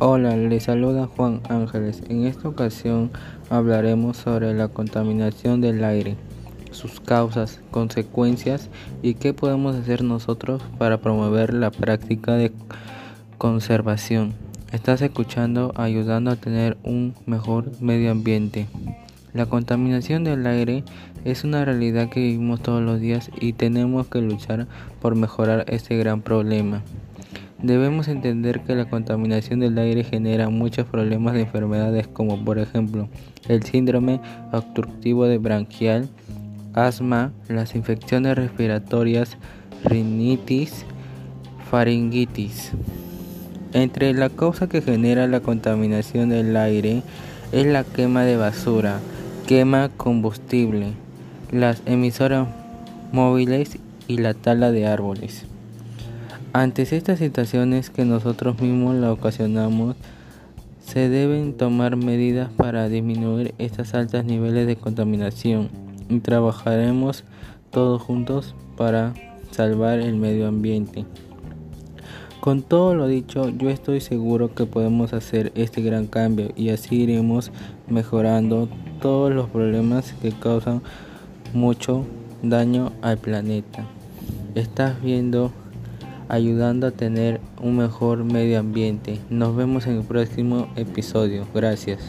Hola, les saluda Juan Ángeles. En esta ocasión hablaremos sobre la contaminación del aire, sus causas, consecuencias y qué podemos hacer nosotros para promover la práctica de conservación. Estás escuchando ayudando a tener un mejor medio ambiente. La contaminación del aire es una realidad que vivimos todos los días y tenemos que luchar por mejorar este gran problema. Debemos entender que la contaminación del aire genera muchos problemas de enfermedades como por ejemplo el síndrome obstructivo de branquial, asma, las infecciones respiratorias, rinitis, faringitis. Entre la causa que genera la contaminación del aire es la quema de basura, quema combustible, las emisoras móviles y la tala de árboles. Ante estas situaciones que nosotros mismos la ocasionamos, se deben tomar medidas para disminuir estos altos niveles de contaminación y trabajaremos todos juntos para salvar el medio ambiente. Con todo lo dicho, yo estoy seguro que podemos hacer este gran cambio y así iremos mejorando todos los problemas que causan mucho daño al planeta. Estás viendo ayudando a tener un mejor medio ambiente. Nos vemos en el próximo episodio. Gracias.